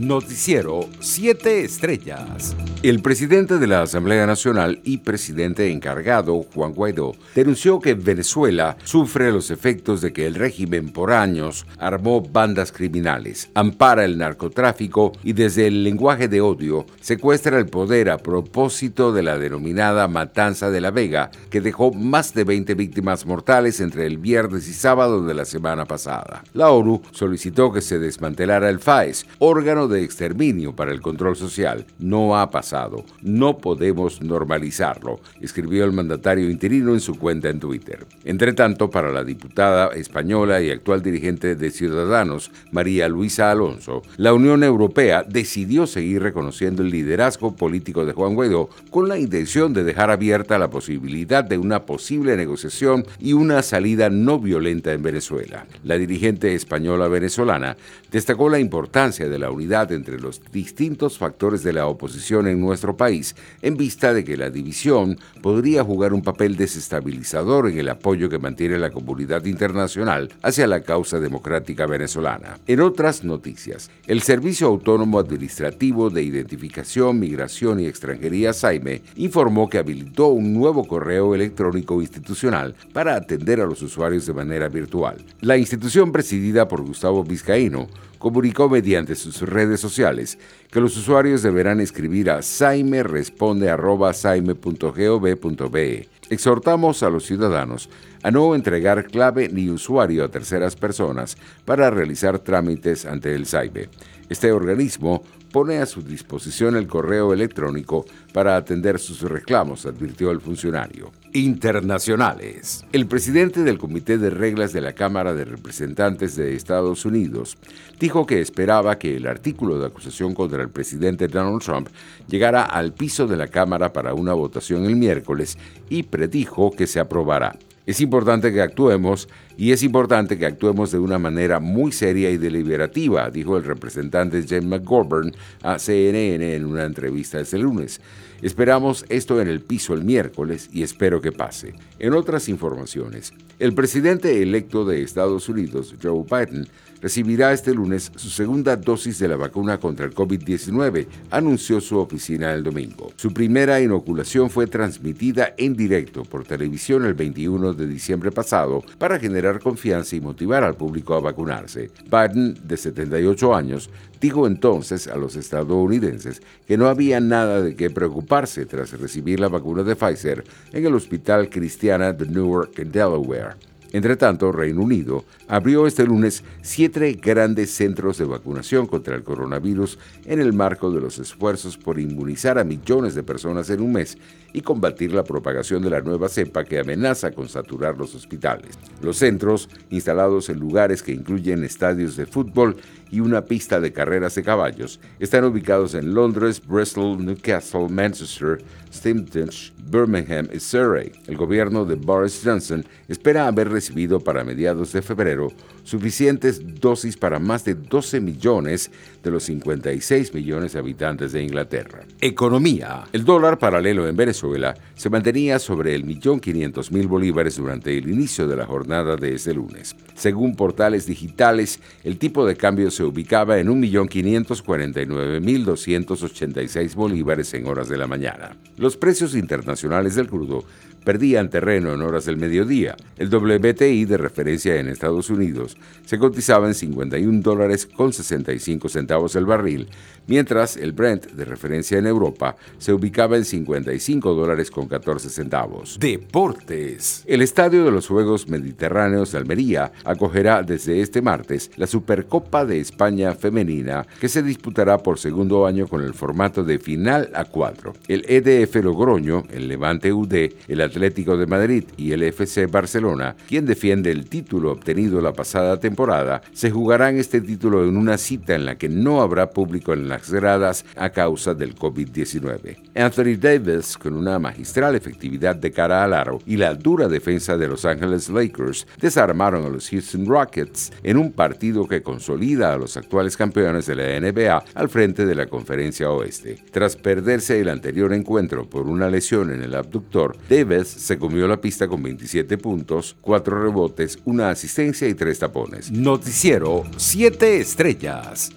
Noticiero 7 Estrellas. El presidente de la Asamblea Nacional y presidente encargado, Juan Guaidó, denunció que Venezuela sufre los efectos de que el régimen por años armó bandas criminales, ampara el narcotráfico y desde el lenguaje de odio secuestra el poder a propósito de la denominada Matanza de la Vega, que dejó más de 20 víctimas mortales entre el viernes y sábado de la semana pasada. La ONU solicitó que se desmantelara el FAES, órgano de exterminio para el control social. No ha pasado no podemos normalizarlo, escribió el mandatario interino en su cuenta en Twitter. Entre tanto, para la diputada española y actual dirigente de Ciudadanos, María Luisa Alonso, la Unión Europea decidió seguir reconociendo el liderazgo político de Juan Guaidó con la intención de dejar abierta la posibilidad de una posible negociación y una salida no violenta en Venezuela. La dirigente española venezolana destacó la importancia de la unidad entre los distintos factores de la oposición en nuestro país en vista de que la división podría jugar un papel desestabilizador en el apoyo que mantiene la comunidad internacional hacia la causa democrática venezolana. En otras noticias, el Servicio Autónomo Administrativo de Identificación, Migración y Extranjería SAIME informó que habilitó un nuevo correo electrónico institucional para atender a los usuarios de manera virtual. La institución presidida por Gustavo Vizcaíno comunicó mediante sus redes sociales que los usuarios deberán escribir a saimeresponde.gov.be. Exhortamos a los ciudadanos a no entregar clave ni usuario a terceras personas para realizar trámites ante el SAIME. Este organismo pone a su disposición el correo electrónico para atender sus reclamos, advirtió el funcionario. Internacionales. El presidente del Comité de Reglas de la Cámara de Representantes de Estados Unidos dijo que esperaba que el artículo de acusación contra el presidente Donald Trump llegara al piso de la Cámara para una votación el miércoles y predijo que se aprobará. Es importante que actuemos y es importante que actuemos de una manera muy seria y deliberativa, dijo el representante Jim McGovern a CNN en una entrevista este lunes. Esperamos esto en el piso el miércoles y espero que pase. En otras informaciones, el presidente electo de Estados Unidos, Joe Biden, recibirá este lunes su segunda dosis de la vacuna contra el COVID-19, anunció su oficina el domingo. Su primera inoculación fue transmitida en directo por televisión el 21 de diciembre pasado para generar confianza y motivar al público a vacunarse. Biden, de 78 años, dijo entonces a los estadounidenses que no había nada de qué preocuparse tras recibir la vacuna de Pfizer en el Hospital Cristiana de Newark, Delaware. Entre tanto, Reino Unido abrió este lunes siete grandes centros de vacunación contra el coronavirus en el marco de los esfuerzos por inmunizar a millones de personas en un mes y combatir la propagación de la nueva cepa que amenaza con saturar los hospitales. Los centros, instalados en lugares que incluyen estadios de fútbol y una pista de carreras de caballos, están ubicados en Londres, Bristol, Newcastle, Manchester, Stevenage, Birmingham y Surrey. El gobierno de Boris Johnson espera haber recibido para mediados de febrero suficientes dosis para más de 12 millones de los 56 millones de habitantes de Inglaterra. Economía. El dólar paralelo en Venezuela se mantenía sobre el millón quinientos mil bolívares durante el inicio de la jornada de este lunes. Según portales digitales, el tipo de cambio se ubicaba en 1.549.286 bolívares en horas de la mañana. Los precios internacionales del crudo perdían terreno en horas del mediodía. El WTI de referencia en Estados Unidos se cotizaba en 51 dólares con 65 centavos el barril, mientras el Brent de referencia en Europa se ubicaba en 55 dólares con 14 centavos. Deportes. El Estadio de los Juegos Mediterráneos de Almería acogerá desde este martes la Supercopa de España femenina que se disputará por segundo año con el formato de final a cuatro. El EDF Logroño, el Levante UD, el Atlético de Madrid y el FC Barcelona, quien defiende el título obtenido la pasada temporada, se jugarán este título en una cita en la que no habrá público en las gradas a causa del COVID-19. Anthony Davis, con una magistral efectividad de cara al aro y la dura defensa de Los Angeles Lakers, desarmaron a los Houston Rockets en un partido que consolida a los actuales campeones de la NBA al frente de la conferencia oeste. Tras perderse el anterior encuentro por una lesión en el abductor, Davis se comió la pista con 27 puntos, 4 rebotes, una asistencia y 3 tapones. Noticiero 7 estrellas.